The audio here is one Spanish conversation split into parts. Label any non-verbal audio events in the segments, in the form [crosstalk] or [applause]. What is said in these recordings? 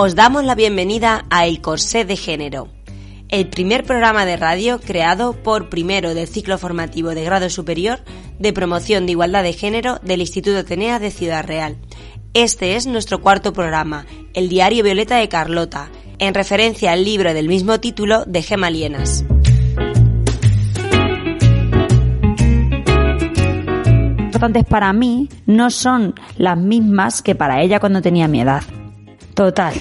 Os damos la bienvenida a El Corsé de Género, el primer programa de radio creado por primero del ciclo formativo de grado superior de promoción de igualdad de género del Instituto Atenea de Ciudad Real. Este es nuestro cuarto programa, el Diario Violeta de Carlota, en referencia al libro del mismo título de Gema Lienas. importantes para mí no son las mismas que para ella cuando tenía mi edad. Total.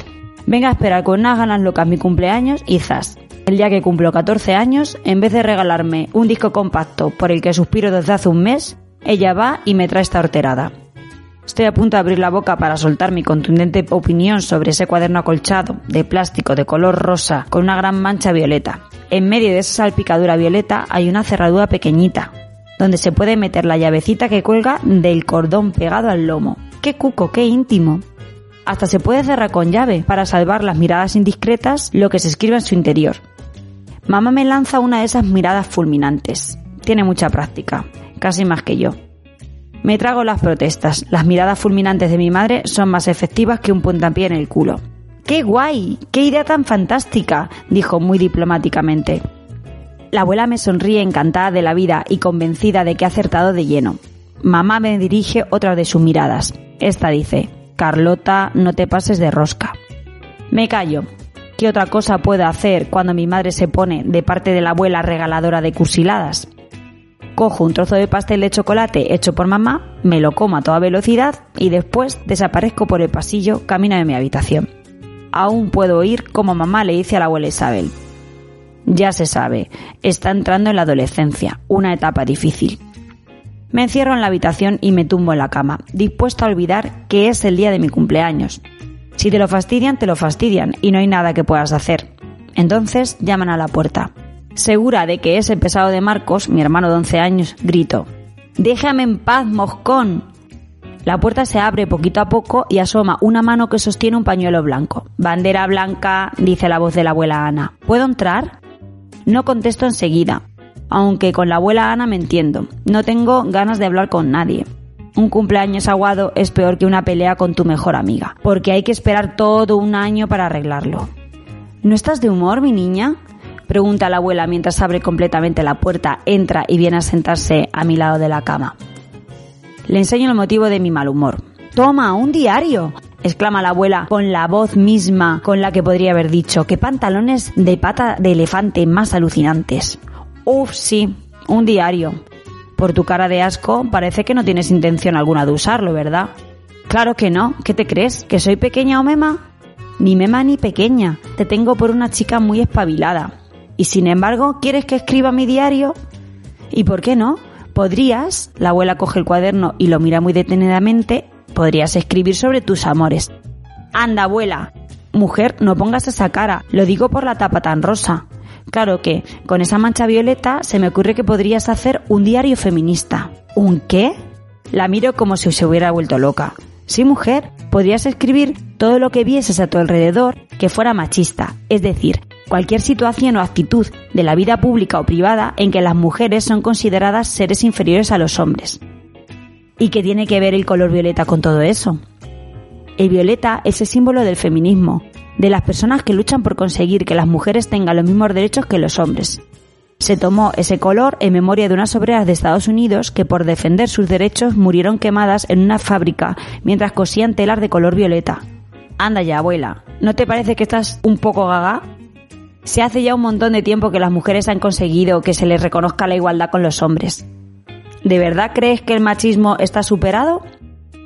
Venga a esperar con unas ganas locas mi cumpleaños y zas. El día que cumplo 14 años, en vez de regalarme un disco compacto por el que suspiro desde hace un mes, ella va y me trae esta horterada. Estoy a punto de abrir la boca para soltar mi contundente opinión sobre ese cuaderno acolchado, de plástico de color rosa, con una gran mancha violeta. En medio de esa salpicadura violeta hay una cerradura pequeñita, donde se puede meter la llavecita que cuelga del cordón pegado al lomo. ¡Qué cuco, qué íntimo! Hasta se puede cerrar con llave para salvar las miradas indiscretas lo que se escribe en su interior. Mamá me lanza una de esas miradas fulminantes. Tiene mucha práctica, casi más que yo. Me trago las protestas. Las miradas fulminantes de mi madre son más efectivas que un puntapié en el culo. ¡Qué guay! ¡Qué idea tan fantástica! dijo muy diplomáticamente. La abuela me sonríe encantada de la vida y convencida de que ha acertado de lleno. Mamá me dirige otra de sus miradas. Esta dice, Carlota, no te pases de rosca. Me callo. ¿Qué otra cosa puedo hacer cuando mi madre se pone de parte de la abuela regaladora de cursiladas? Cojo un trozo de pastel de chocolate hecho por mamá, me lo como a toda velocidad y después desaparezco por el pasillo camino de mi habitación. Aún puedo oír como mamá le dice a la abuela Isabel. Ya se sabe, está entrando en la adolescencia, una etapa difícil. Me encierro en la habitación y me tumbo en la cama, dispuesto a olvidar que es el día de mi cumpleaños. Si te lo fastidian, te lo fastidian y no hay nada que puedas hacer. Entonces llaman a la puerta. Segura de que es el pesado de Marcos, mi hermano de 11 años, grito. Déjame en paz, moscón. La puerta se abre poquito a poco y asoma una mano que sostiene un pañuelo blanco. Bandera blanca, dice la voz de la abuela Ana. ¿Puedo entrar? No contesto enseguida aunque con la abuela Ana me entiendo. No tengo ganas de hablar con nadie. Un cumpleaños aguado es peor que una pelea con tu mejor amiga, porque hay que esperar todo un año para arreglarlo. ¿No estás de humor, mi niña? Pregunta la abuela mientras abre completamente la puerta, entra y viene a sentarse a mi lado de la cama. Le enseño el motivo de mi mal humor. Toma, un diario, exclama la abuela con la voz misma con la que podría haber dicho, qué pantalones de pata de elefante más alucinantes. Uf, sí, un diario. Por tu cara de asco, parece que no tienes intención alguna de usarlo, ¿verdad? Claro que no. ¿Qué te crees? ¿Que soy pequeña o mema? Ni mema ni pequeña. Te tengo por una chica muy espabilada. Y sin embargo, ¿quieres que escriba mi diario? ¿Y por qué no? Podrías, la abuela coge el cuaderno y lo mira muy detenidamente, podrías escribir sobre tus amores. Anda, abuela. Mujer, no pongas esa cara. Lo digo por la tapa tan rosa. Claro que con esa mancha violeta se me ocurre que podrías hacer un diario feminista. ¿Un qué? La miro como si se hubiera vuelto loca. Sí, mujer, podrías escribir todo lo que vieses a tu alrededor que fuera machista, es decir, cualquier situación o actitud de la vida pública o privada en que las mujeres son consideradas seres inferiores a los hombres. ¿Y qué tiene que ver el color violeta con todo eso? El violeta es el símbolo del feminismo, de las personas que luchan por conseguir que las mujeres tengan los mismos derechos que los hombres. Se tomó ese color en memoria de unas obreras de Estados Unidos que por defender sus derechos murieron quemadas en una fábrica mientras cosían telar de color violeta. Anda ya, abuela, ¿no te parece que estás un poco gaga? Se hace ya un montón de tiempo que las mujeres han conseguido que se les reconozca la igualdad con los hombres. ¿De verdad crees que el machismo está superado?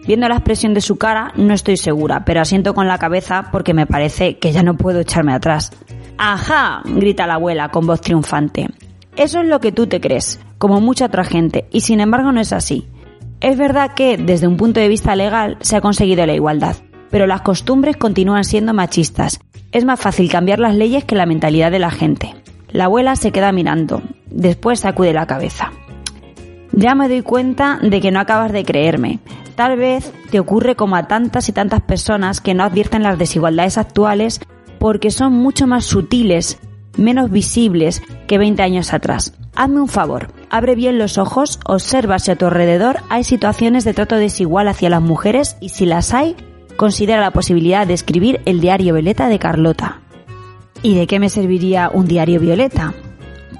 Viendo la expresión de su cara, no estoy segura, pero asiento con la cabeza porque me parece que ya no puedo echarme atrás. ¡Ajá! grita la abuela con voz triunfante. Eso es lo que tú te crees, como mucha otra gente, y sin embargo no es así. Es verdad que, desde un punto de vista legal, se ha conseguido la igualdad, pero las costumbres continúan siendo machistas. Es más fácil cambiar las leyes que la mentalidad de la gente. La abuela se queda mirando, después sacude la cabeza. Ya me doy cuenta de que no acabas de creerme. Tal vez te ocurre como a tantas y tantas personas que no advierten las desigualdades actuales porque son mucho más sutiles, menos visibles que 20 años atrás. Hazme un favor, abre bien los ojos, observa si a tu alrededor hay situaciones de trato desigual hacia las mujeres y si las hay, considera la posibilidad de escribir el diario Violeta de Carlota. ¿Y de qué me serviría un diario Violeta?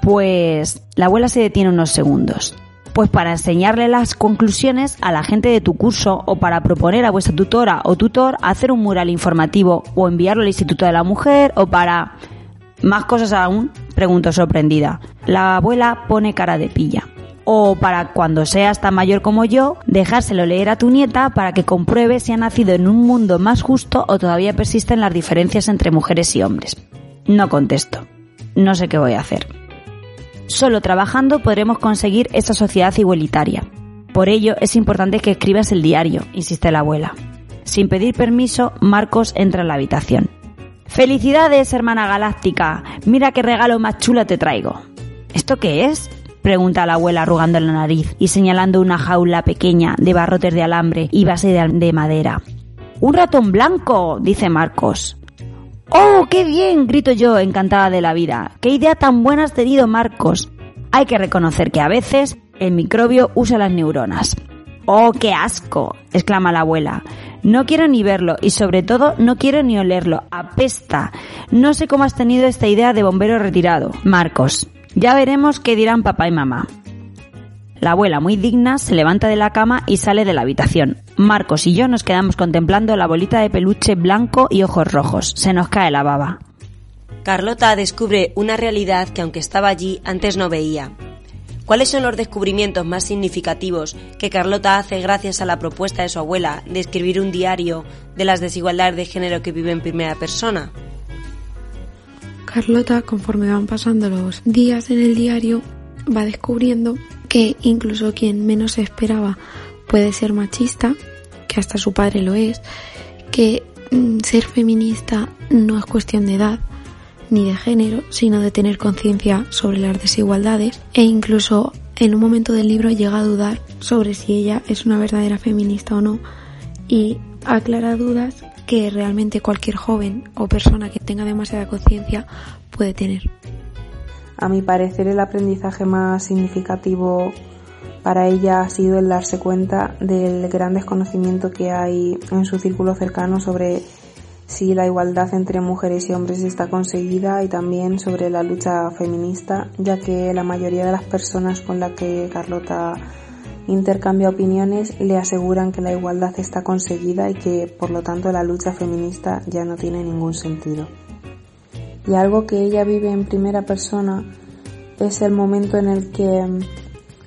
Pues la abuela se detiene unos segundos. Pues para enseñarle las conclusiones a la gente de tu curso o para proponer a vuestra tutora o tutor hacer un mural informativo o enviarlo al Instituto de la Mujer o para... Más cosas aún, pregunto sorprendida. La abuela pone cara de pilla. O para cuando seas tan mayor como yo, dejárselo leer a tu nieta para que compruebe si ha nacido en un mundo más justo o todavía persisten las diferencias entre mujeres y hombres. No contesto. No sé qué voy a hacer. Solo trabajando podremos conseguir esa sociedad igualitaria. Por ello es importante que escribas el diario, insiste la abuela. Sin pedir permiso, Marcos entra en la habitación. ¡Felicidades, hermana galáctica! Mira qué regalo más chulo te traigo. ¿Esto qué es? pregunta la abuela arrugando la nariz y señalando una jaula pequeña de barrotes de alambre y base de madera. ¡Un ratón blanco! dice Marcos. ¡Oh, qué bien! grito yo, encantada de la vida. ¡Qué idea tan buena has tenido, Marcos! Hay que reconocer que a veces el microbio usa las neuronas. ¡Oh, qué asco! exclama la abuela. No quiero ni verlo y sobre todo no quiero ni olerlo. Apesta. No sé cómo has tenido esta idea de bombero retirado. Marcos. Ya veremos qué dirán papá y mamá. La abuela, muy digna, se levanta de la cama y sale de la habitación. Marcos y yo nos quedamos contemplando la bolita de peluche blanco y ojos rojos. Se nos cae la baba. Carlota descubre una realidad que aunque estaba allí antes no veía. ¿Cuáles son los descubrimientos más significativos que Carlota hace gracias a la propuesta de su abuela de escribir un diario de las desigualdades de género que vive en primera persona? Carlota, conforme van pasando los días en el diario, va descubriendo que incluso quien menos esperaba puede ser machista, que hasta su padre lo es, que mm, ser feminista no es cuestión de edad ni de género, sino de tener conciencia sobre las desigualdades e incluso en un momento del libro llega a dudar sobre si ella es una verdadera feminista o no y aclara dudas que realmente cualquier joven o persona que tenga demasiada conciencia puede tener. A mi parecer el aprendizaje más significativo para ella ha sido el darse cuenta del gran desconocimiento que hay en su círculo cercano sobre si la igualdad entre mujeres y hombres está conseguida y también sobre la lucha feminista, ya que la mayoría de las personas con las que Carlota intercambia opiniones le aseguran que la igualdad está conseguida y que por lo tanto la lucha feminista ya no tiene ningún sentido. Y algo que ella vive en primera persona es el momento en el que mm,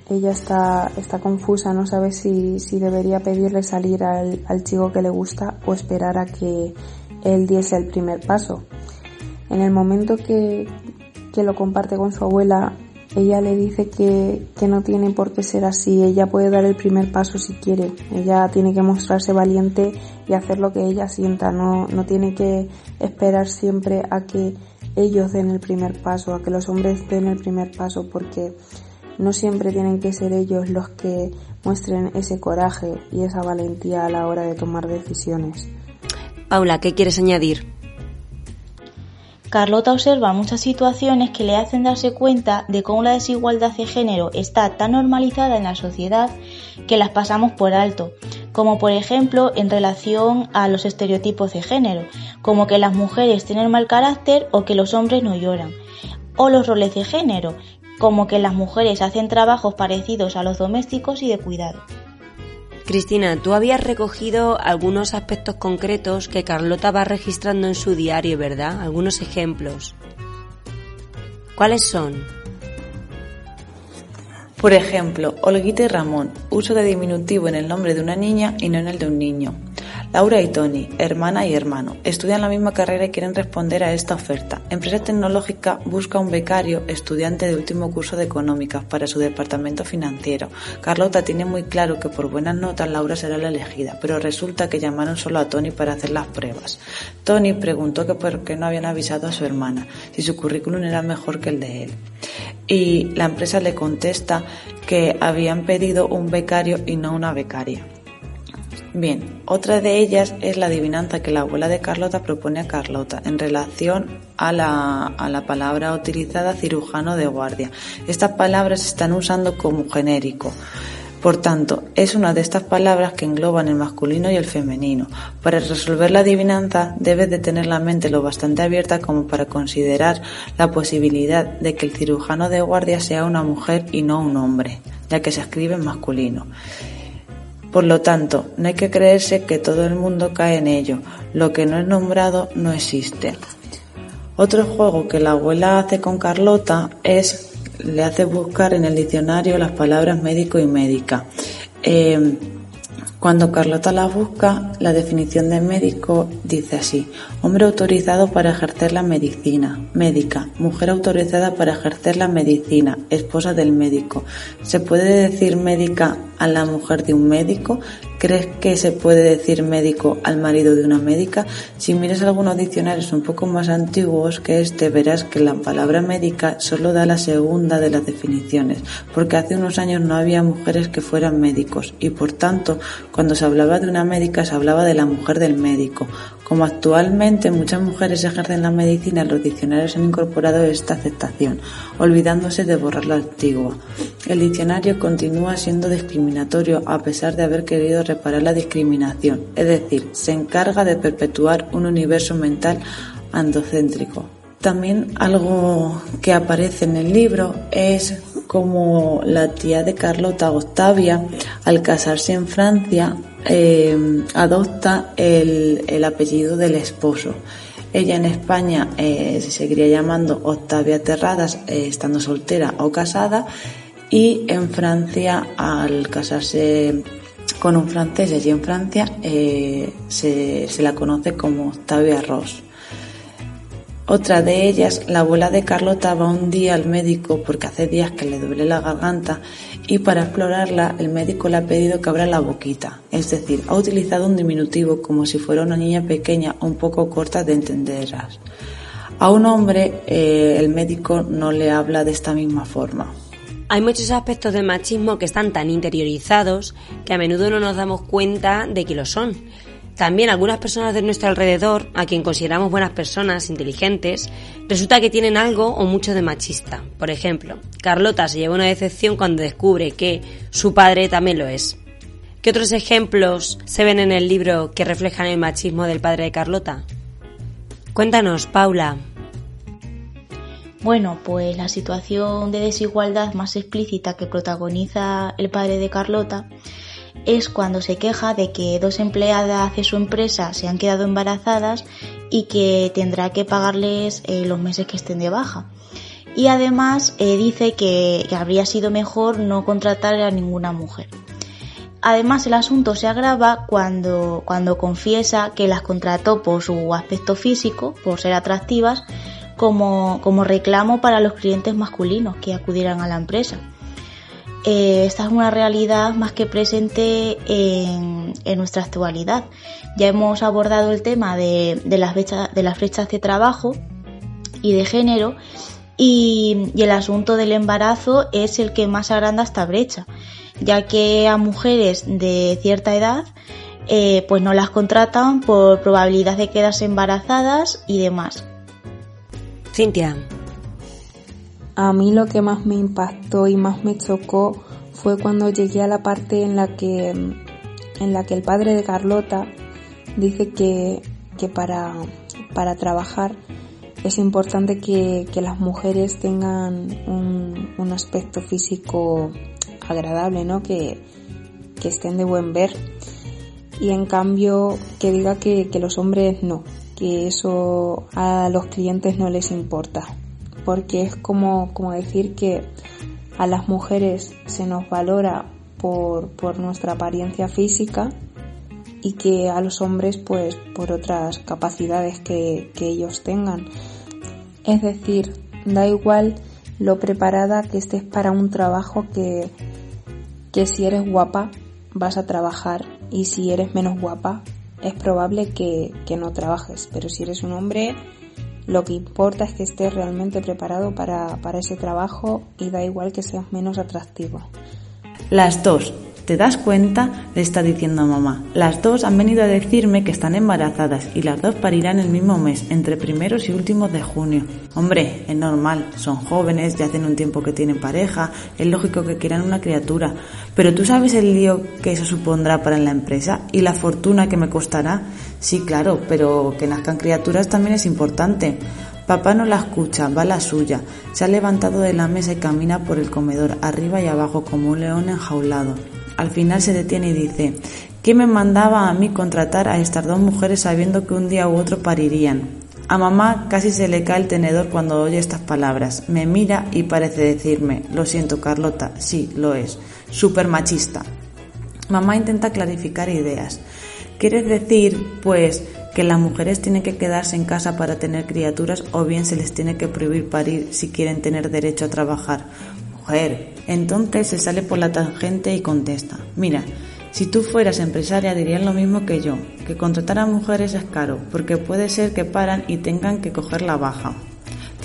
ella está, está confusa, no sabe si, si debería pedirle salir al, chico que le gusta o esperar a que él diese el primer paso. En el momento que, que lo comparte con su abuela, ella le dice que, que, no tiene por qué ser así, ella puede dar el primer paso si quiere, ella tiene que mostrarse valiente y hacer lo que ella sienta, no, no tiene que esperar siempre a que ellos den el primer paso, a que los hombres den el primer paso, porque no siempre tienen que ser ellos los que muestren ese coraje y esa valentía a la hora de tomar decisiones. Paula, ¿qué quieres añadir? Carlota observa muchas situaciones que le hacen darse cuenta de cómo la desigualdad de género está tan normalizada en la sociedad que las pasamos por alto, como por ejemplo en relación a los estereotipos de género, como que las mujeres tienen mal carácter o que los hombres no lloran, o los roles de género, como que las mujeres hacen trabajos parecidos a los domésticos y de cuidado. Cristina, tú habías recogido algunos aspectos concretos que Carlota va registrando en su diario, ¿verdad? Algunos ejemplos. ¿Cuáles son? Por ejemplo, Olguita y Ramón, uso de diminutivo en el nombre de una niña y no en el de un niño. Laura y Tony, hermana y hermano, estudian la misma carrera y quieren responder a esta oferta. Empresa Tecnológica busca un becario estudiante de último curso de económicas para su departamento financiero. Carlota tiene muy claro que por buenas notas Laura será la elegida, pero resulta que llamaron solo a Tony para hacer las pruebas. Tony preguntó que por qué no habían avisado a su hermana, si su currículum era mejor que el de él. Y la empresa le contesta que habían pedido un becario y no una becaria. Bien, otra de ellas es la adivinanza que la abuela de Carlota propone a Carlota en relación a la, a la palabra utilizada cirujano de guardia. Estas palabras se están usando como genérico. Por tanto, es una de estas palabras que engloban el masculino y el femenino. Para resolver la adivinanza debes de tener la mente lo bastante abierta como para considerar la posibilidad de que el cirujano de guardia sea una mujer y no un hombre, ya que se escribe en masculino. Por lo tanto, no hay que creerse que todo el mundo cae en ello. Lo que no es nombrado no existe. Otro juego que la abuela hace con Carlota es le hace buscar en el diccionario las palabras médico y médica. Eh, cuando Carlota las busca, la definición de médico dice así: hombre autorizado para ejercer la medicina, médica, mujer autorizada para ejercer la medicina, esposa del médico. ¿Se puede decir médica a la mujer de un médico? ¿Crees que se puede decir médico al marido de una médica? Si miras algunos diccionarios un poco más antiguos que este, verás que la palabra médica solo da la segunda de las definiciones, porque hace unos años no había mujeres que fueran médicos y por tanto, cuando se hablaba de una médica se hablaba de la mujer del médico. Como actualmente muchas mujeres ejercen la medicina, los diccionarios han incorporado esta aceptación, olvidándose de borrar la antigua. El diccionario continúa siendo discriminatorio a pesar de haber querido reparar la discriminación, es decir, se encarga de perpetuar un universo mental andocéntrico. También algo que aparece en el libro es como la tía de Carlota Octavia, al casarse en Francia, eh, adopta el, apellido del esposo. Ella en España eh, se seguiría llamando Octavia Terradas, eh, estando soltera o casada, y en Francia, al casarse con un francés allí en Francia, se, se, la conoce como Octavia Ross. Otra de ellas, la abuela de Carlota va un día al médico porque hace días que le duele la garganta y para explorarla el médico le ha pedido que abra la boquita, es decir, ha utilizado un diminutivo como si fuera una niña pequeña un poco corta de entenderás. A un hombre eh, el médico no le habla de esta misma forma. Hay muchos aspectos del machismo que están tan interiorizados que a menudo no nos damos cuenta de que lo son también algunas personas de nuestro alrededor, a quien consideramos buenas personas, inteligentes, resulta que tienen algo o mucho de machista. Por ejemplo, Carlota se lleva una decepción cuando descubre que su padre también lo es. ¿Qué otros ejemplos se ven en el libro que reflejan el machismo del padre de Carlota? Cuéntanos, Paula. Bueno, pues la situación de desigualdad más explícita que protagoniza el padre de Carlota es cuando se queja de que dos empleadas de su empresa se han quedado embarazadas y que tendrá que pagarles eh, los meses que estén de baja. Y además eh, dice que, habría sido mejor no contratar a ninguna mujer. Además, el asunto se agrava cuando, cuando confiesa que las contrató por su aspecto físico, por ser atractivas, como, como reclamo para los clientes masculinos que acudieran a la empresa. Eh, esta es una realidad más que presente en, nuestra actualidad. Ya hemos abordado el tema de, las, brechas, de las de trabajo y de género y, el asunto del embarazo es el que más agranda esta brecha, ya que a mujeres de cierta edad eh, pues no las contratan por probabilidad de quedarse embarazadas y demás. Cintia, a mí lo que más me impactó y más me chocó fue cuando llegué a la parte en la que, en la que el padre de Carlota dice que, para, para trabajar es importante que, las mujeres tengan un, aspecto físico agradable, ¿no? Que, que, estén de buen ver. Y en cambio que diga que, que los hombres no, que eso a los clientes no les importa porque es como, como decir que a las mujeres se nos valora por, por nuestra apariencia física y que a los hombres pues por otras capacidades que, que ellos tengan. Es decir, da igual lo preparada que estés para un trabajo que, que si eres guapa vas a trabajar y si eres menos guapa es probable que, que no trabajes, pero si eres un hombre lo que importa es que estés realmente preparado para, para ese trabajo y da igual que seas menos atractivo. Las dos, ¿Te das cuenta? Le está diciendo a mamá. Las dos han venido a decirme que están embarazadas y las dos parirán el mismo mes, entre primeros y últimos de junio. Hombre, es normal, son jóvenes, ya hacen un tiempo que tienen pareja, es lógico que quieran una criatura. Pero tú sabes el lío que eso supondrá para la empresa y la fortuna que me costará. Sí, claro, pero que nazcan criaturas también es importante. Papá no la escucha, va a la suya. Se ha levantado de la mesa y camina por el comedor, arriba y abajo como un león enjaulado. Al final se detiene y dice, ¿qué me mandaba a mí contratar a estas dos mujeres sabiendo que un día u otro parirían? A mamá casi se le cae el tenedor cuando oye estas palabras. Me mira y parece decirme, lo siento Carlota, sí, lo es, súper machista. Mamá intenta clarificar ideas. ¿Quieres decir, pues, que las mujeres tienen que quedarse en casa para tener criaturas o bien se les tiene que prohibir parir si quieren tener derecho a trabajar? Entonces se sale por la tangente y contesta, mira, si tú fueras empresaria dirías lo mismo que yo, que contratar a mujeres es caro, porque puede ser que paran y tengan que coger la baja.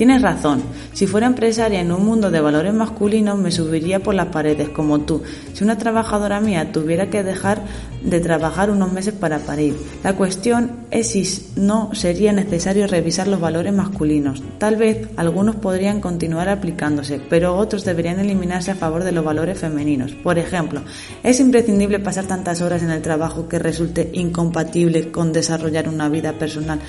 Tienes razón. Si fuera empresaria en un mundo de valores masculinos me subiría por las paredes como tú. Si una trabajadora mía tuviera que dejar de trabajar unos meses para parir. La cuestión es si no sería necesario revisar los valores masculinos. Tal vez algunos podrían continuar aplicándose, pero otros deberían eliminarse a favor de los valores femeninos. Por ejemplo, es imprescindible pasar tantas horas en el trabajo que resulte incompatible con desarrollar una vida personal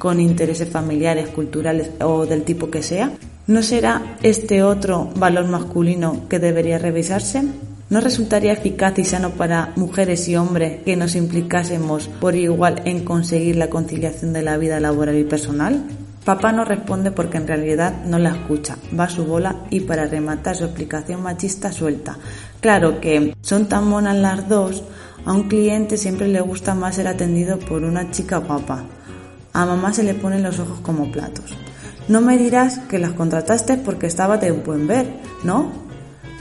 con intereses familiares, culturales o del tipo que sea? ¿No será este otro valor masculino que debería revisarse? ¿No resultaría eficaz y sano para mujeres y hombres que nos implicásemos por igual en conseguir la conciliación de la vida laboral y personal? Papá no responde porque en realidad no la escucha, va a su bola y para rematar su explicación machista suelta. Claro que son tan monas las dos, a un cliente siempre le gusta más ser atendido por una chica guapa. A mamá se le ponen los ojos como platos. No me dirás que las contrataste porque estaba de buen ver, ¿no?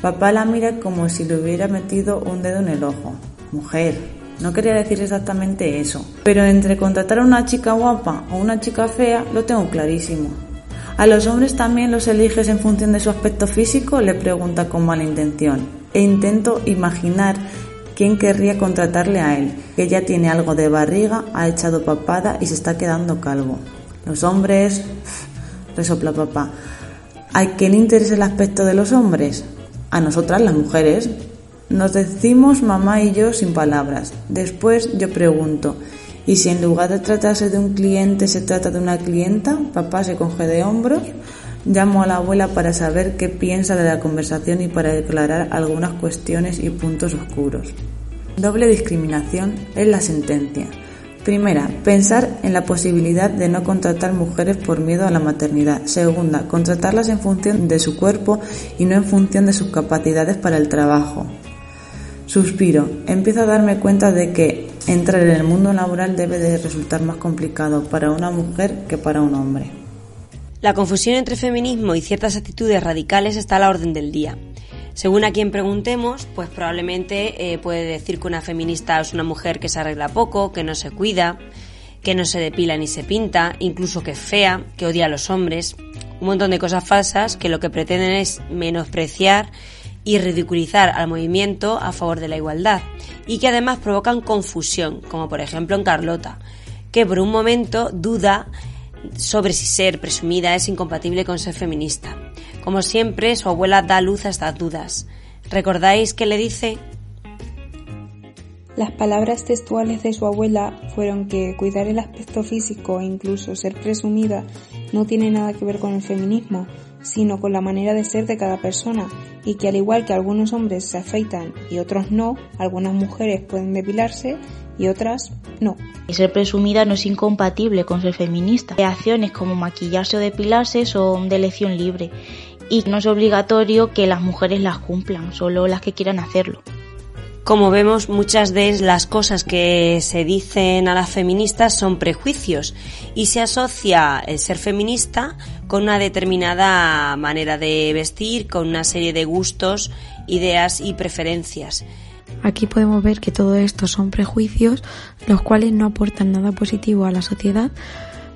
Papá la mira como si le hubiera metido un dedo en el ojo. Mujer, no quería decir exactamente eso, pero entre contratar a una chica guapa o una chica fea lo tengo clarísimo. ¿A los hombres también los eliges en función de su aspecto físico? le pregunta con mala intención. E intento imaginar ¿Quién querría contratarle a él? Que ya tiene algo de barriga, ha echado papada y se está quedando calvo. Los hombres... [laughs] resopla papá. ¿A quién interesa el aspecto de los hombres? A nosotras, las mujeres. Nos decimos mamá y yo sin palabras. Después yo pregunto, ¿y si en lugar de tratarse de un cliente se trata de una clienta? Papá se coge de hombros. Llamo a la abuela para saber qué piensa de la conversación y para declarar algunas cuestiones y puntos oscuros. Doble discriminación es la sentencia. Primera, pensar en la posibilidad de no contratar mujeres por miedo a la maternidad. Segunda, contratarlas en función de su cuerpo y no en función de sus capacidades para el trabajo. Suspiro. Empiezo a darme cuenta de que entrar en el mundo laboral debe de resultar más complicado para una mujer que para un hombre. La confusión entre feminismo y ciertas actitudes radicales está a la orden del día. Según a quien preguntemos, pues probablemente eh, puede decir que una feminista es una mujer que se arregla poco, que no se cuida, que no se depila ni se pinta, incluso que es fea, que odia a los hombres. Un montón de cosas falsas que lo que pretenden es menospreciar y ridiculizar al movimiento a favor de la igualdad y que además provocan confusión, como por ejemplo en Carlota, que por un momento duda sobre si ser presumida es incompatible con ser feminista. Como siempre, su abuela da luz a estas dudas. ¿Recordáis que le dice? Las palabras textuales de su abuela fueron que cuidar el aspecto físico e incluso ser presumida no tiene nada que ver con el feminismo, sino con la manera de ser de cada persona y que al igual que algunos hombres se afeitan y otros no, algunas mujeres pueden depilarse y otras no. Ser presumida no es incompatible con ser feminista. Acciones como maquillarse o depilarse son de elección libre y no es obligatorio que las mujeres las cumplan, solo las que quieran hacerlo. Como vemos, muchas de las cosas que se dicen a las feministas son prejuicios y se asocia el ser feminista con una determinada manera de vestir, con una serie de gustos, ideas y preferencias. Aquí podemos ver que todo esto son prejuicios, los cuales no aportan nada positivo a la sociedad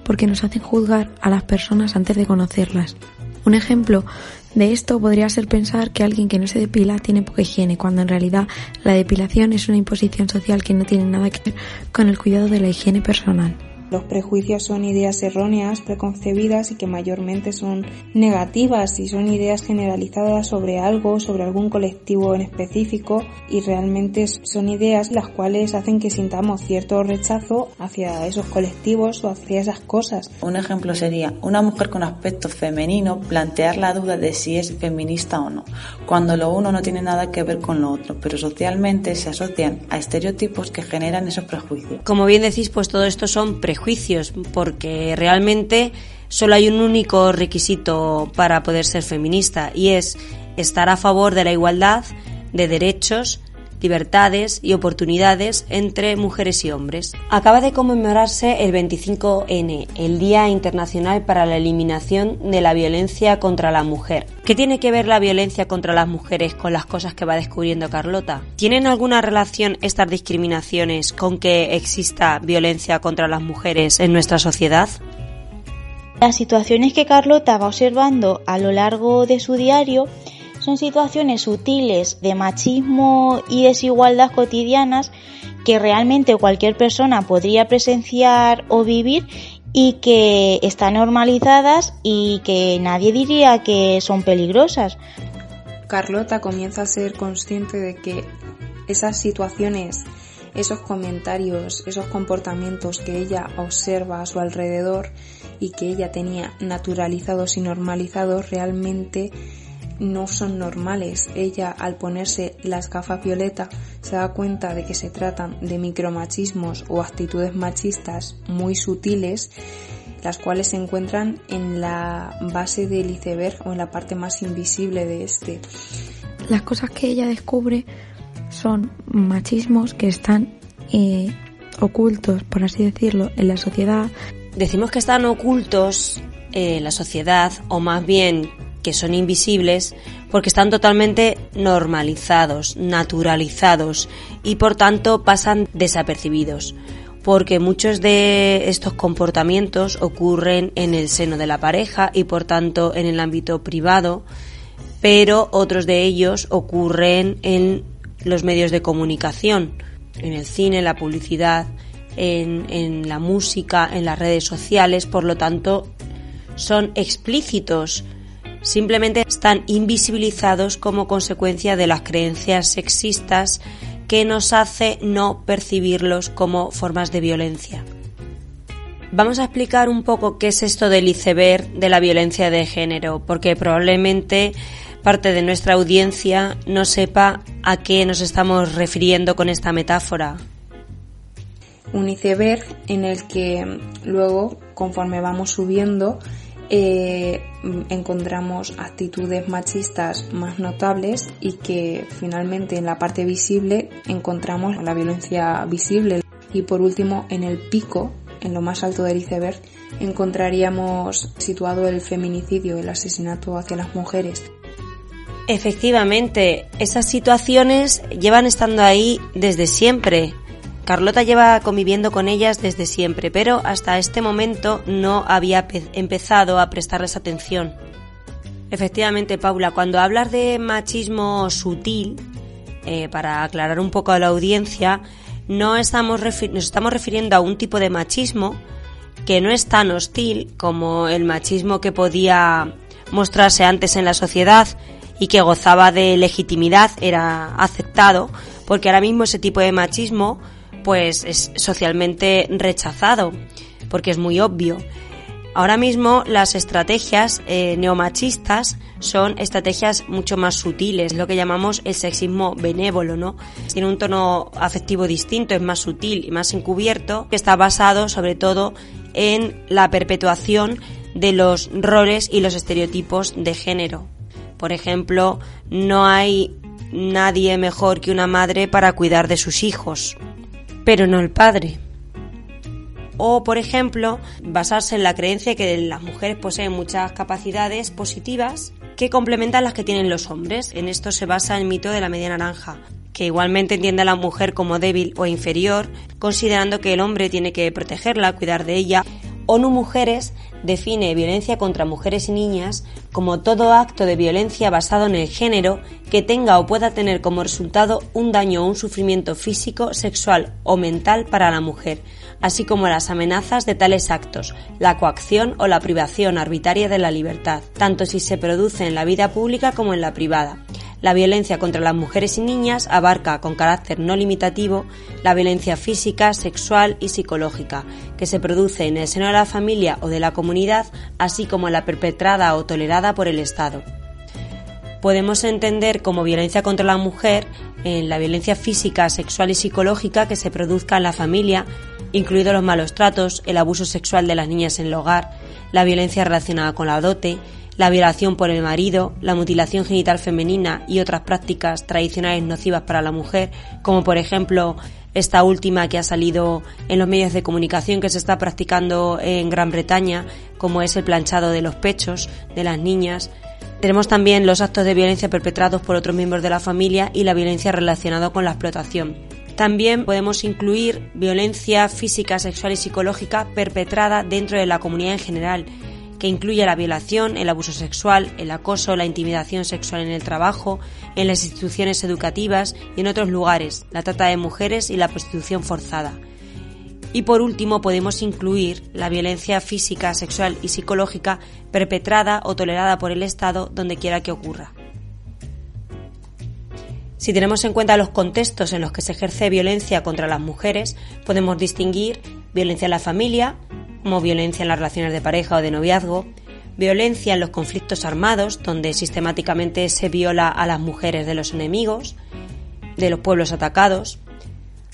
porque nos hacen juzgar a las personas antes de conocerlas. Un ejemplo de esto podría ser pensar que alguien que no se depila tiene poca higiene, cuando en realidad la depilación es una imposición social que no tiene nada que ver con el cuidado de la higiene personal. Los prejuicios son ideas erróneas, preconcebidas y que mayormente son negativas y son ideas generalizadas sobre algo, sobre algún colectivo en específico y realmente son ideas las cuales hacen que sintamos cierto rechazo hacia esos colectivos o hacia esas cosas. Un ejemplo sería una mujer con aspecto femenino plantear la duda de si es feminista o no, cuando lo uno no tiene nada que ver con lo otro, pero socialmente se asocian a estereotipos que generan esos prejuicios. Como bien decís, pues todo esto son prejuicios juicios, porque realmente solo hay un único requisito para poder ser feminista y es estar a favor de la igualdad de derechos, libertades y oportunidades entre mujeres y hombres. Acaba de conmemorarse el 25N, el Día Internacional para la Eliminación de la Violencia contra la Mujer. ¿Qué tiene que ver la violencia contra las mujeres con las cosas que va descubriendo Carlota? ¿Tienen alguna relación estas discriminaciones con que exista violencia contra las mujeres en nuestra sociedad? Las situaciones que Carlota va observando a lo largo de su diario son situaciones sutiles de machismo y desigualdad cotidianas que realmente cualquier persona podría presenciar o vivir y que están normalizadas y que nadie diría que son peligrosas. Carlota comienza a ser consciente de que esas situaciones, esos comentarios, esos comportamientos que ella observa a su alrededor y que ella tenía naturalizados y normalizados realmente no son normales. Ella, al ponerse las gafas violeta, se da cuenta de que se tratan de micromachismos o actitudes machistas muy sutiles, las cuales se encuentran en la base del iceberg o en la parte más invisible de este. Las cosas que ella descubre son machismos que están eh, ocultos, por así decirlo, en la sociedad. Decimos que están ocultos en la sociedad, o más bien que son invisibles porque están totalmente normalizados, naturalizados y por tanto pasan desapercibidos porque muchos de estos comportamientos ocurren en el seno de la pareja y por tanto en el ámbito privado, pero otros de ellos ocurren en los medios de comunicación, en el cine, en la publicidad, en, en la música, en las redes sociales, por lo tanto son explícitos simplemente están invisibilizados como consecuencia de las creencias sexistas que nos hace no percibirlos como formas de violencia. Vamos a explicar un poco qué es esto del iceberg de la violencia de género, porque probablemente parte de nuestra audiencia no sepa a qué nos estamos refiriendo con esta metáfora. Un iceberg en el que luego, conforme vamos subiendo, eh, encontramos actitudes machistas más notables y que finalmente en la parte visible encontramos la violencia visible y por último en el pico, en lo más alto del iceberg, encontraríamos situado el feminicidio, el asesinato hacia las mujeres. Efectivamente, esas situaciones llevan estando ahí desde siempre. Carlota lleva conviviendo con ellas desde siempre, pero hasta este momento no había empezado a prestarles atención. Efectivamente, Paula, cuando hablas de machismo sutil, eh, para aclarar un poco a la audiencia, no estamos nos estamos refiriendo a un tipo de machismo que no es tan hostil como el machismo que podía mostrarse antes en la sociedad y que gozaba de legitimidad, era aceptado, porque ahora mismo ese tipo de machismo pues es socialmente rechazado, porque es muy obvio. Ahora mismo las estrategias eh, neomachistas son estrategias mucho más sutiles, lo que llamamos el sexismo benévolo, ¿no? Tiene un tono afectivo distinto, es más sutil y más encubierto, que está basado sobre todo en la perpetuación de los roles y los estereotipos de género. Por ejemplo, no hay nadie mejor que una madre para cuidar de sus hijos, pero no el padre. O, por ejemplo, basarse en la creencia que las mujeres poseen muchas capacidades positivas que complementan las que tienen los hombres. En esto se basa el mito de la media naranja, que igualmente entiende a la mujer como débil o inferior, considerando que el hombre tiene que protegerla, cuidar de ella. ONU Mujeres define violencia contra mujeres y niñas como todo acto de violencia basado en el género que tenga o pueda tener como resultado un daño o un sufrimiento físico, sexual o mental para la mujer, así como las amenazas de tales actos, la coacción o la privación arbitraria de la libertad, tanto si se produce en la vida pública como en la privada la violencia contra las mujeres y niñas abarca con carácter no limitativo la violencia física, sexual y psicológica que se produce en el seno de la familia o de la comunidad, así como la perpetrada o tolerada por el Estado. Podemos entender como violencia contra la mujer la violencia física, sexual y psicológica que se produzca en la familia, incluidos los malos tratos, el abuso sexual de las niñas en el hogar, la violencia relacionada con la dote, la violación por el marido, la mutilación genital femenina y otras prácticas tradicionales nocivas para la mujer, como por ejemplo esta última que ha salido en los medios de comunicación que se está practicando en Gran Bretaña, como es el planchado de los pechos de las niñas. Tenemos también los actos de violencia perpetrados por otros miembros de la familia y la violencia relacionada con la explotación. También podemos incluir violencia física, sexual y psicológica perpetrada dentro de la comunidad en general, que incluye la violación, el abuso sexual, el acoso, la intimidación sexual en el trabajo, en las instituciones educativas y en otros lugares, la trata de mujeres y la prostitución forzada. Y por último podemos incluir la violencia física, sexual y psicológica perpetrada o tolerada por el Estado donde quiera que ocurra. Si tenemos en cuenta los contextos en los que se ejerce violencia contra las mujeres, podemos distinguir violencia en la familia, como violencia en las relaciones de pareja o de noviazgo, violencia en los conflictos armados, donde sistemáticamente se viola a las mujeres de los enemigos, de los pueblos atacados,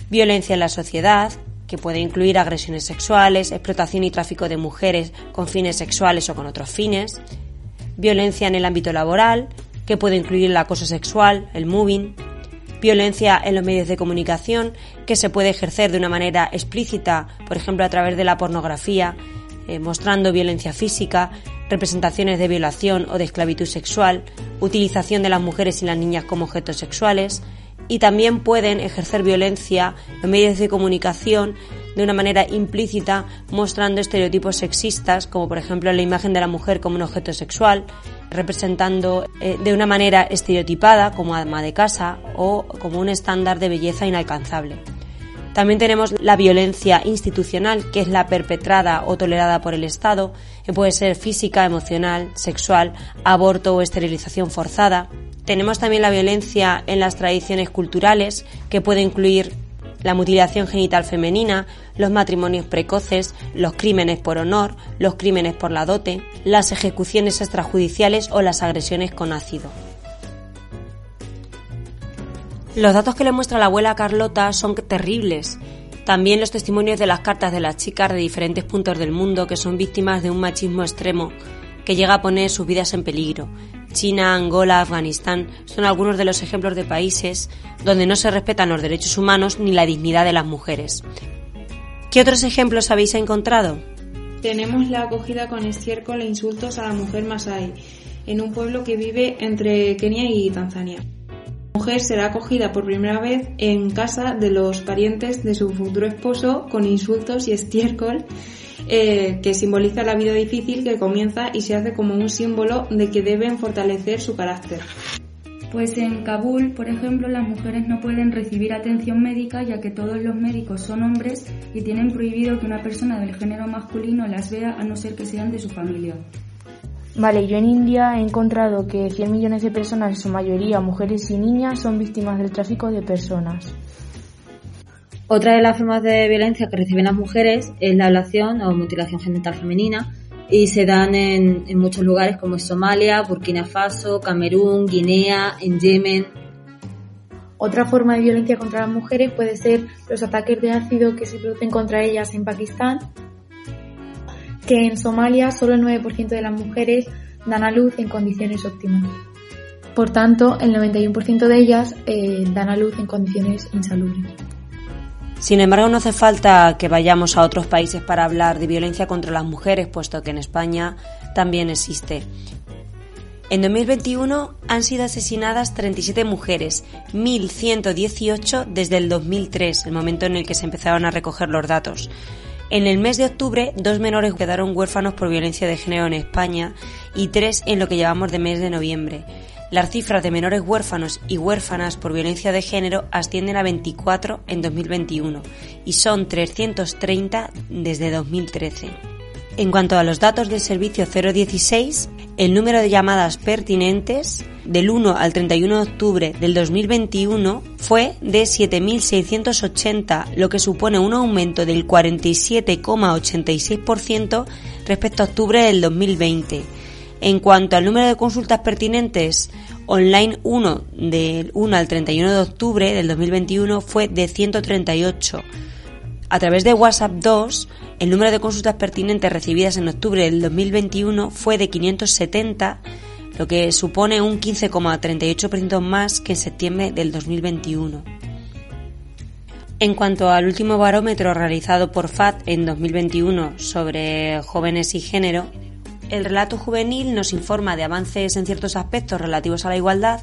violencia en la sociedad, que puede incluir agresiones sexuales, explotación y tráfico de mujeres con fines sexuales o con otros fines, violencia en el ámbito laboral, que puede incluir el acoso sexual, el moving, violencia en los medios de comunicación que se puede ejercer de una manera explícita, por ejemplo a través de la pornografía, eh, mostrando violencia física, representaciones de violación o de esclavitud sexual, utilización de las mujeres y las niñas como objetos sexuales, y también pueden ejercer violencia los medios de comunicación de una manera implícita mostrando estereotipos sexistas como por ejemplo la imagen de la mujer como un objeto sexual, representando eh, de una manera estereotipada como ama de casa o como un estándar de belleza inalcanzable. También tenemos la violencia institucional, que es la perpetrada o tolerada por el Estado, que puede ser física, emocional, sexual, aborto o esterilización forzada. Tenemos también la violencia en las tradiciones culturales, que puede incluir la mutilación genital femenina, los matrimonios precoces, los crímenes por honor, los crímenes por la dote, las ejecuciones extrajudiciales o las agresiones con ácido. Los datos que le muestra la abuela Carlota son terribles. También los testimonios de las cartas de las chicas de diferentes puntos del mundo que son víctimas de un machismo extremo que llega a poner sus vidas en peligro. China, Angola, Afganistán son algunos de los ejemplos de países donde no se respetan los derechos humanos ni la dignidad de las mujeres. ¿Qué otros ejemplos habéis encontrado? Tenemos la acogida con estiércol e insultos a la mujer Masai en un pueblo que vive entre Kenia y Tanzania. La mujer será acogida por primera vez en casa de los parientes de su futuro esposo con insultos y estiércol eh, que simboliza la vida difícil que comienza y se hace como un símbolo de que deben fortalecer su carácter. Pues en Kabul, por ejemplo, las mujeres no pueden recibir atención médica ya que todos los médicos son hombres y tienen prohibido que una persona del género masculino las vea a no ser que sean de su familia. Vale, yo en India he encontrado que 100 millones de personas, en su mayoría mujeres y niñas, son víctimas del tráfico de personas. Otra de las formas de violencia que reciben las mujeres es la ablación o mutilación genital femenina y se dan en, muchos lugares como Somalia, Burkina Faso, Camerún, Guinea, en Yemen. Otra forma de violencia contra las mujeres puede ser los ataques de ácido que se producen contra ellas en Pakistán, que en Somalia solo el 9% de las mujeres dan a luz en condiciones óptimas. Por tanto, el 91% de ellas eh, dan a luz en condiciones insalubres. Sin embargo, no hace falta que vayamos a otros países para hablar de violencia contra las mujeres, puesto que en España también existe. En 2021 han sido asesinadas 37 mujeres, 1.118 desde el 2003, el momento en el que se empezaron a recoger los datos. En el mes de octubre, dos menores quedaron huérfanos por violencia de género en España y tres en lo que llevamos de mes de noviembre. Las cifras de menores huérfanos y huérfanas por violencia de género ascienden a 24 en 2021 y son 330 desde 2013. En cuanto a los datos del servicio 016, el número de llamadas pertinentes del 1 al 31 de octubre del 2021 fue de 7.680, lo que supone un aumento del 47,86% respecto a octubre del 2020. En cuanto al número de consultas pertinentes online 1 del 1 al 31 de octubre del 2021 fue de 138. A través de WhatsApp 2, el número de consultas pertinentes recibidas en octubre del 2021 fue de 570, lo que supone un 15,38% más que en septiembre del 2021. En cuanto al último barómetro realizado por FAT en 2021 sobre jóvenes y género, el relato juvenil nos informa de avances en ciertos aspectos relativos a la igualdad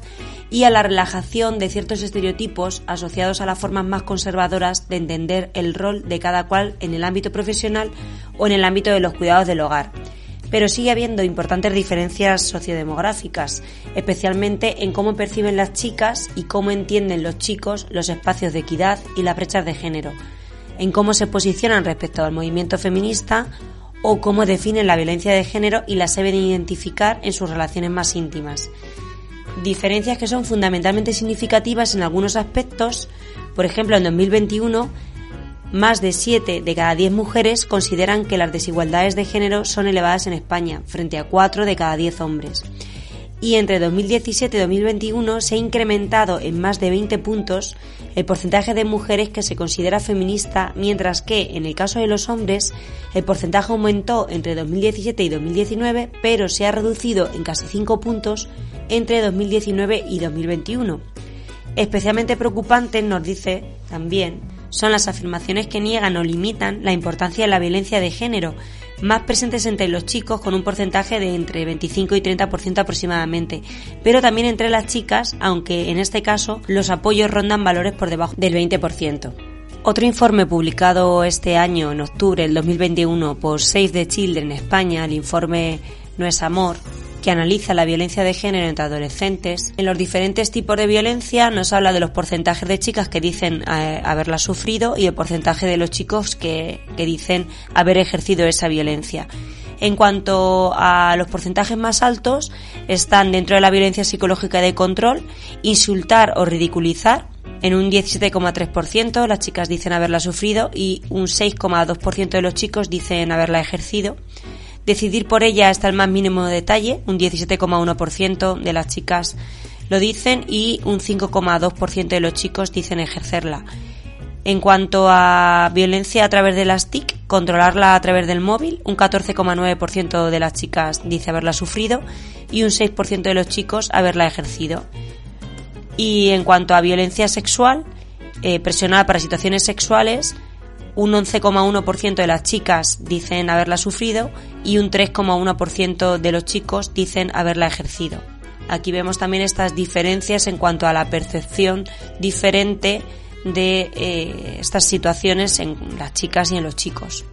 y a la relajación de ciertos estereotipos asociados a las formas más conservadoras de entender el rol de cada cual en el ámbito profesional o en el ámbito de los cuidados del hogar. Pero sigue habiendo importantes diferencias sociodemográficas, especialmente en cómo perciben las chicas y cómo entienden los chicos los espacios de equidad y las brechas de género, en cómo se posicionan respecto al movimiento feminista o cómo definen la violencia de género y la saben identificar en sus relaciones más íntimas. Diferencias que son fundamentalmente significativas en algunos aspectos, por ejemplo en 2021 más de 7 de cada 10 mujeres consideran que las desigualdades de género son elevadas en España, frente a 4 de cada 10 hombres y entre 2017 y 2021 se ha incrementado en más de 20 puntos el porcentaje de mujeres que se considera feminista, mientras que en el caso de los hombres el porcentaje aumentó entre 2017 y 2019, pero se ha reducido en casi 5 puntos entre 2019 y 2021. Especialmente preocupante, nos dice también, son las afirmaciones que niegan o limitan la importancia de la violencia de género, más presentes entre los chicos con un porcentaje de entre 25 y 30% aproximadamente, pero también entre las chicas, aunque en este caso los apoyos rondan valores por debajo del 20%. Otro informe publicado este año, en octubre del 2021, por Save the Children España, el informe No es Amor, que analiza la violencia de género entre adolescentes. En los diferentes tipos de violencia nos habla de los porcentajes de chicas que dicen eh, haberla sufrido y el porcentaje de los chicos que, que dicen haber ejercido esa violencia. En cuanto a los porcentajes más altos, están dentro de la violencia psicológica de control, insultar o ridiculizar, en un 17,3% las chicas dicen haberla sufrido y un 6,2% de los chicos dicen haberla ejercido. Decidir por ella hasta el más mínimo detalle, un 17,1% de las chicas lo dicen y un 5,2% de los chicos dicen ejercerla. En cuanto a violencia a través de las TIC, controlarla a través del móvil, un 14,9% de las chicas dice haberla sufrido y un 6% de los chicos haberla ejercido. Y en cuanto a violencia sexual, eh, presionar para situaciones sexuales, un 11,1% de las chicas dicen haberla sufrido y un 3,1% de los chicos dicen haberla ejercido. Aquí vemos también estas diferencias en cuanto a la percepción diferente de eh, estas situaciones en las chicas y en los chicos.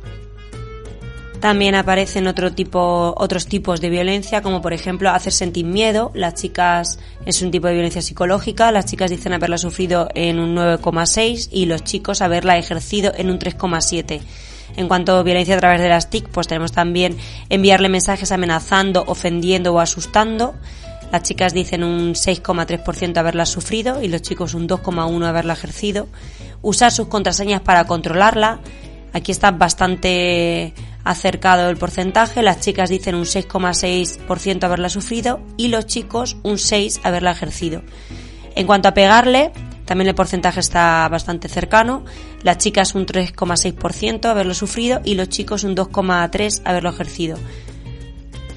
También aparecen otro tipo, otros tipos de violencia, como por ejemplo hacer sentir miedo. Las chicas es un tipo de violencia psicológica, las chicas dicen haberla sufrido en un 9,6 y los chicos haberla ejercido en un 3,7. En cuanto a violencia a través de las TIC, pues tenemos también enviarle mensajes amenazando, ofendiendo o asustando. Las chicas dicen un 6,3% haberla sufrido y los chicos un 2,1% haberla ejercido. Usar sus contraseñas para controlarla. Aquí está bastante acercado el porcentaje, las chicas dicen un 6,6% haberla sufrido y los chicos un 6% haberla ejercido. En cuanto a pegarle, también el porcentaje está bastante cercano, las chicas un 3,6% haberlo sufrido y los chicos un 2,3% haberlo ejercido.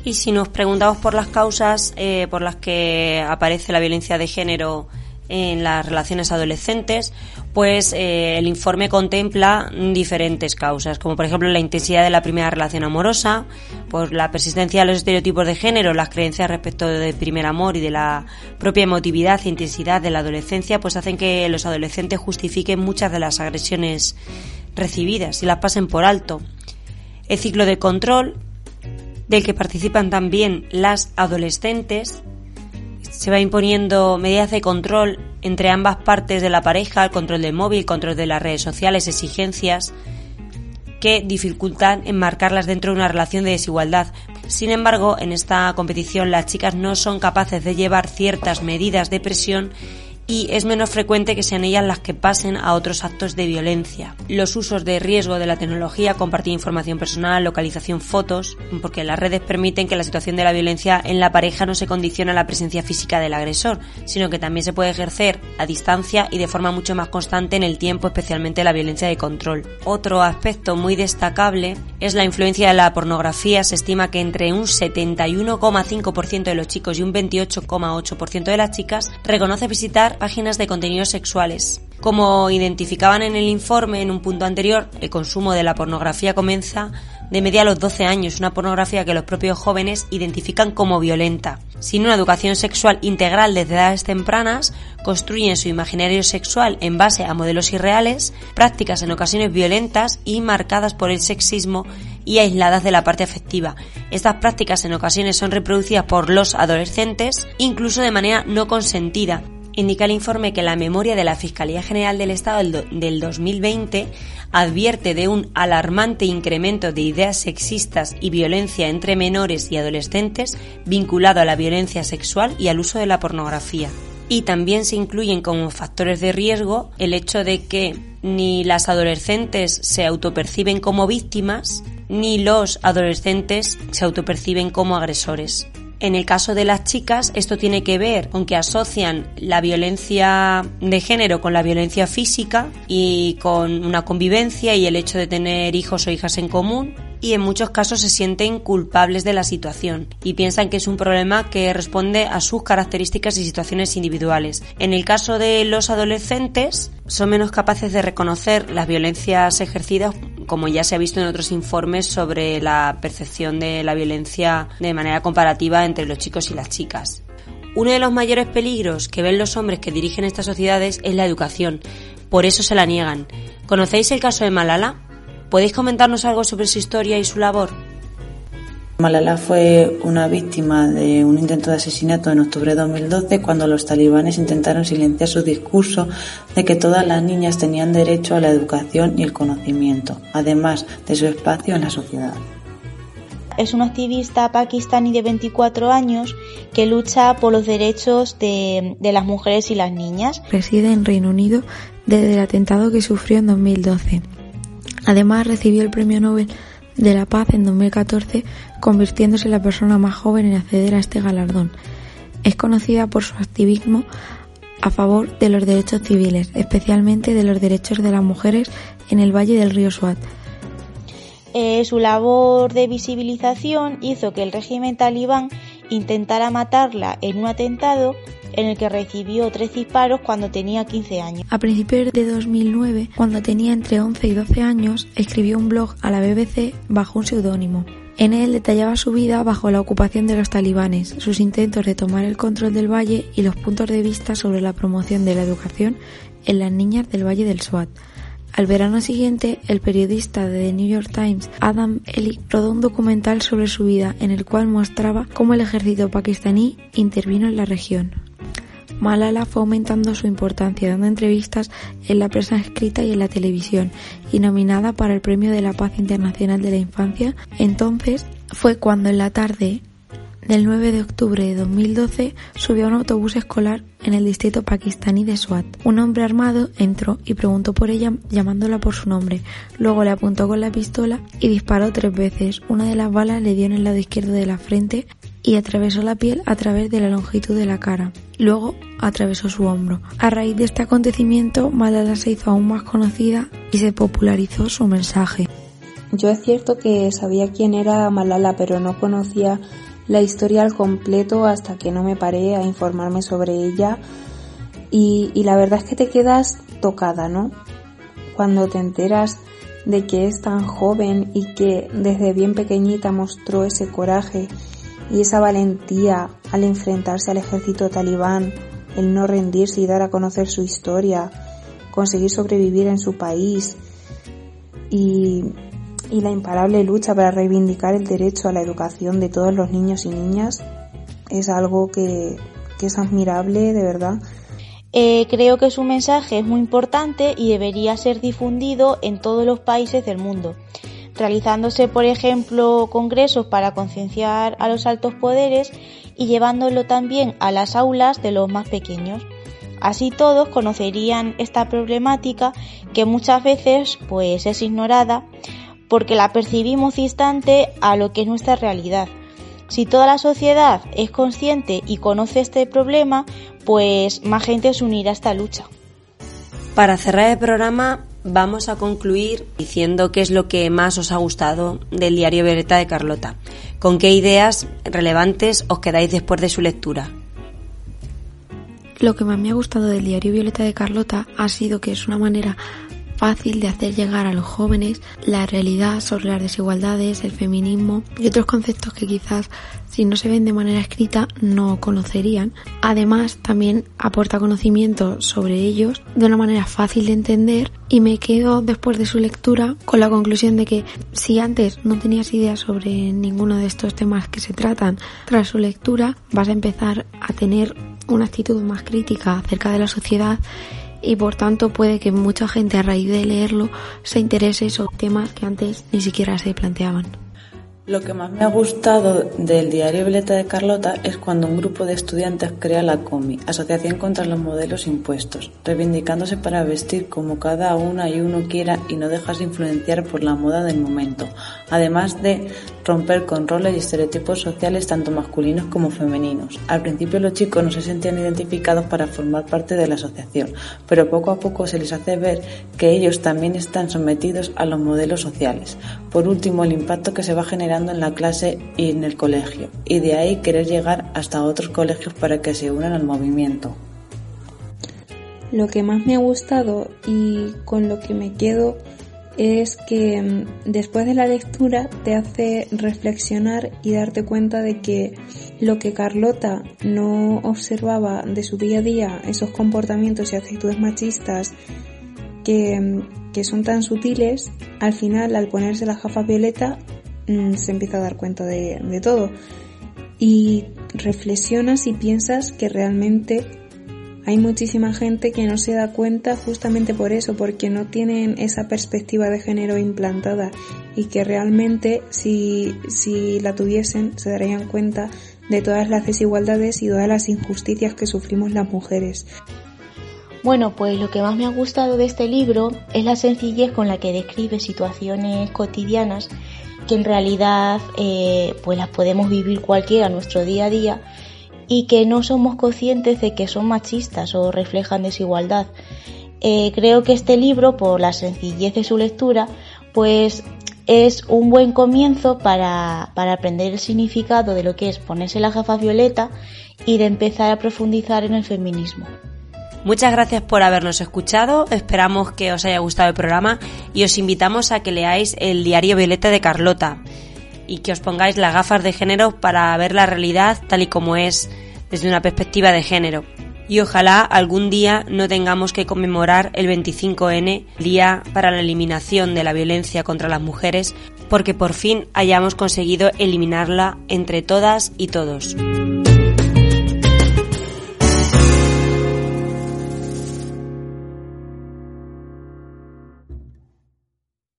Y si nos preguntamos por las causas eh, por las que aparece la violencia de género en las relaciones adolescentes, pues eh, el informe contempla diferentes causas, como por ejemplo la intensidad de la primera relación amorosa, pues la persistencia de los estereotipos de género, las creencias respecto del primer amor y de la propia emotividad e intensidad de la adolescencia, pues hacen que los adolescentes justifiquen muchas de las agresiones recibidas y las pasen por alto. El ciclo de control, del que participan también las adolescentes, se va imponiendo medidas de control entre ambas partes de la pareja, el control del móvil, control de las redes sociales, exigencias que dificultan enmarcarlas dentro de una relación de desigualdad. Sin embargo, en esta competición las chicas no son capaces de llevar ciertas medidas de presión y es menos frecuente que sean ellas las que pasen a otros actos de violencia. Los usos de riesgo de la tecnología, compartir información personal, localización, fotos, porque las redes permiten que la situación de la violencia en la pareja no se condicione a la presencia física del agresor, sino que también se puede ejercer a distancia y de forma mucho más constante en el tiempo, especialmente la violencia de control. Otro aspecto muy destacable es la influencia de la pornografía. Se estima que entre un 71,5% de los chicos y un 28,8% de las chicas reconoce visitar páginas de contenidos sexuales. Como identificaban en el informe en un punto anterior, el consumo de la pornografía comienza de media a los 12 años, una pornografía que los propios jóvenes identifican como violenta. Sin una educación sexual integral desde edades tempranas, construyen su imaginario sexual en base a modelos irreales, prácticas en ocasiones violentas y marcadas por el sexismo y aisladas de la parte afectiva. Estas prácticas en ocasiones son reproducidas por los adolescentes, incluso de manera no consentida, indica el informe que la memoria de la Fiscalía General del Estado del 2020 advierte de un alarmante incremento de ideas sexistas y violencia entre menores y adolescentes vinculado a la violencia sexual y al uso de la pornografía. Y también se incluyen como factores de riesgo el hecho de que ni las adolescentes se autoperciben como víctimas, ni los adolescentes se autoperciben como agresores. En el caso de las chicas, esto tiene que ver con que asocian la violencia de género con la violencia física y con una convivencia y el hecho de tener hijos o hijas en común y en muchos casos se sienten culpables de la situación y piensan que es un problema que responde a sus características y situaciones individuales. En el caso de los adolescentes, son menos capaces de reconocer las violencias ejercidas, como ya se ha visto en otros informes sobre la percepción de la violencia de manera comparativa entre los chicos y las chicas. Uno de los mayores peligros que ven los hombres que dirigen estas sociedades es la educación. Por eso se la niegan. ¿Conocéis el caso de Malala? ¿Podéis comentarnos algo sobre su historia y su labor? Malala fue una víctima de un intento de asesinato en octubre de 2012 cuando los talibanes intentaron silenciar su discurso de que todas las niñas tenían derecho a la educación y el conocimiento, además de su espacio en la sociedad. Es una activista pakistaní de 24 años que lucha por los derechos de, de las mujeres y las niñas. Reside en Reino Unido desde el atentado que sufrió en 2012. Además, recibió el Premio Nobel de la Paz en 2014, convirtiéndose en la persona más joven en acceder a este galardón. Es conocida por su activismo a favor de los derechos civiles, especialmente de los derechos de las mujeres en el Valle del Río Swat. Eh, su labor de visibilización hizo que el régimen talibán intentara matarla en un atentado en el que recibió tres disparos cuando tenía 15 años. A principios de 2009, cuando tenía entre 11 y 12 años, escribió un blog a la BBC bajo un seudónimo. En él detallaba su vida bajo la ocupación de los talibanes, sus intentos de tomar el control del valle y los puntos de vista sobre la promoción de la educación en las niñas del Valle del Swat. Al verano siguiente, el periodista de The New York Times, Adam Ellick, rodó un documental sobre su vida en el cual mostraba cómo el ejército pakistaní intervino en la región. Malala fue aumentando su importancia dando entrevistas en la prensa escrita y en la televisión y nominada para el Premio de la Paz Internacional de la Infancia. Entonces fue cuando en la tarde del 9 de octubre de 2012 subió a un autobús escolar en el distrito pakistaní de Swat. Un hombre armado entró y preguntó por ella llamándola por su nombre. Luego le apuntó con la pistola y disparó tres veces. Una de las balas le dio en el lado izquierdo de la frente y atravesó la piel a través de la longitud de la cara. Luego atravesó su hombro. A raíz de este acontecimiento, Malala se hizo aún más conocida y se popularizó su mensaje. Yo es cierto que sabía quién era Malala, pero no conocía la historia al completo hasta que no me paré a informarme sobre ella y, y la verdad es que te quedas tocada, ¿no? Cuando te enteras de que es tan joven y que desde bien pequeñita mostró ese coraje y esa valentía al enfrentarse al ejército talibán, el no rendirse y dar a conocer su historia, conseguir sobrevivir en su país y, y la imparable lucha para reivindicar el derecho a la educación de todos los niños y niñas, es algo que, que es admirable de verdad. Eh, creo que su mensaje es muy importante y debería ser difundido en todos los países del mundo, realizándose, por ejemplo, congresos para concienciar a los altos poderes y llevándolo también a las aulas de los más pequeños. Así todos conocerían esta problemática que muchas veces pues es ignorada porque la percibimos distante a lo que es nuestra realidad. Si toda la sociedad es consciente y conoce este problema, pues más gente se unirá a esta lucha. Para cerrar el programa vamos a concluir diciendo qué es lo que más os ha gustado del diario Violeta de Carlota. ¿Con qué ideas relevantes os quedáis después de su lectura? Lo que más me ha gustado del diario Violeta de Carlota ha sido que es una manera fácil de hacer llegar a los jóvenes la realidad sobre las desigualdades, el feminismo y otros conceptos que quizás si no se ven de manera escrita no conocerían. Además, también aporta conocimiento sobre ellos de una manera fácil de entender y me quedo después de su lectura con la conclusión de que si antes no tenías idea sobre ninguno de estos temas que se tratan, tras su lectura vas a empezar a tener una actitud más crítica acerca de la sociedad y por tanto puede que mucha gente a raíz de leerlo se interese sobre temas que antes ni siquiera se planteaban. Lo que más me ha gustado del diario Violeta de Carlota es cuando un grupo de estudiantes crea la COMI, Asociación contra los Modelos Impuestos, reivindicándose para vestir como cada una y uno quiera y no dejarse influenciar por la moda del momento, además de romper con roles y estereotipos sociales tanto masculinos como femeninos. Al principio los chicos no se sentían identificados para formar parte de la asociación, pero poco a poco se les hace ver que ellos también están sometidos a los modelos sociales. Por último, el impacto que se va generando en la clase y en el colegio, y de ahí querer llegar hasta otros colegios para que se unan al movimiento. Lo que más me ha gustado y con lo que me quedo es que mm, después de la lectura te hace reflexionar y darte cuenta de que lo que Carlota no observaba de su día a día, esos comportamientos y actitudes machistas que, mm, que son tan sutiles, al final al ponerse la gafa violeta Mm, se empieza a dar cuenta de, de todo. Y reflexionas y piensas que realmente hay muchísima gente que no se da cuenta justamente por eso, porque no tienen esa perspectiva de género implantada y que realmente si, si la tuviesen se darían cuenta de todas las desigualdades y todas las injusticias que sufrimos las mujeres. Bueno, pues lo que más me ha gustado de este libro es la sencillez con la que describe situaciones cotidianas que en realidad eh, pues las podemos vivir cualquiera en nuestro día a día y que no somos conscientes de que son machistas o reflejan desigualdad. Eh, creo que este libro, por la sencillez de su lectura, pues es un buen comienzo para, para aprender el significado de lo que es ponerse la gafa violeta y de empezar a profundizar en el feminismo. Muchas gracias por habernos escuchado, esperamos que os haya gustado el programa y os invitamos a que leáis el diario Violeta de Carlota y que os pongáis las gafas de género para ver la realidad tal y como es desde una perspectiva de género. Y ojalá algún día no tengamos que conmemorar el 25N, Día para la Eliminación de la Violencia contra las Mujeres, porque por fin hayamos conseguido eliminarla entre todas y todos.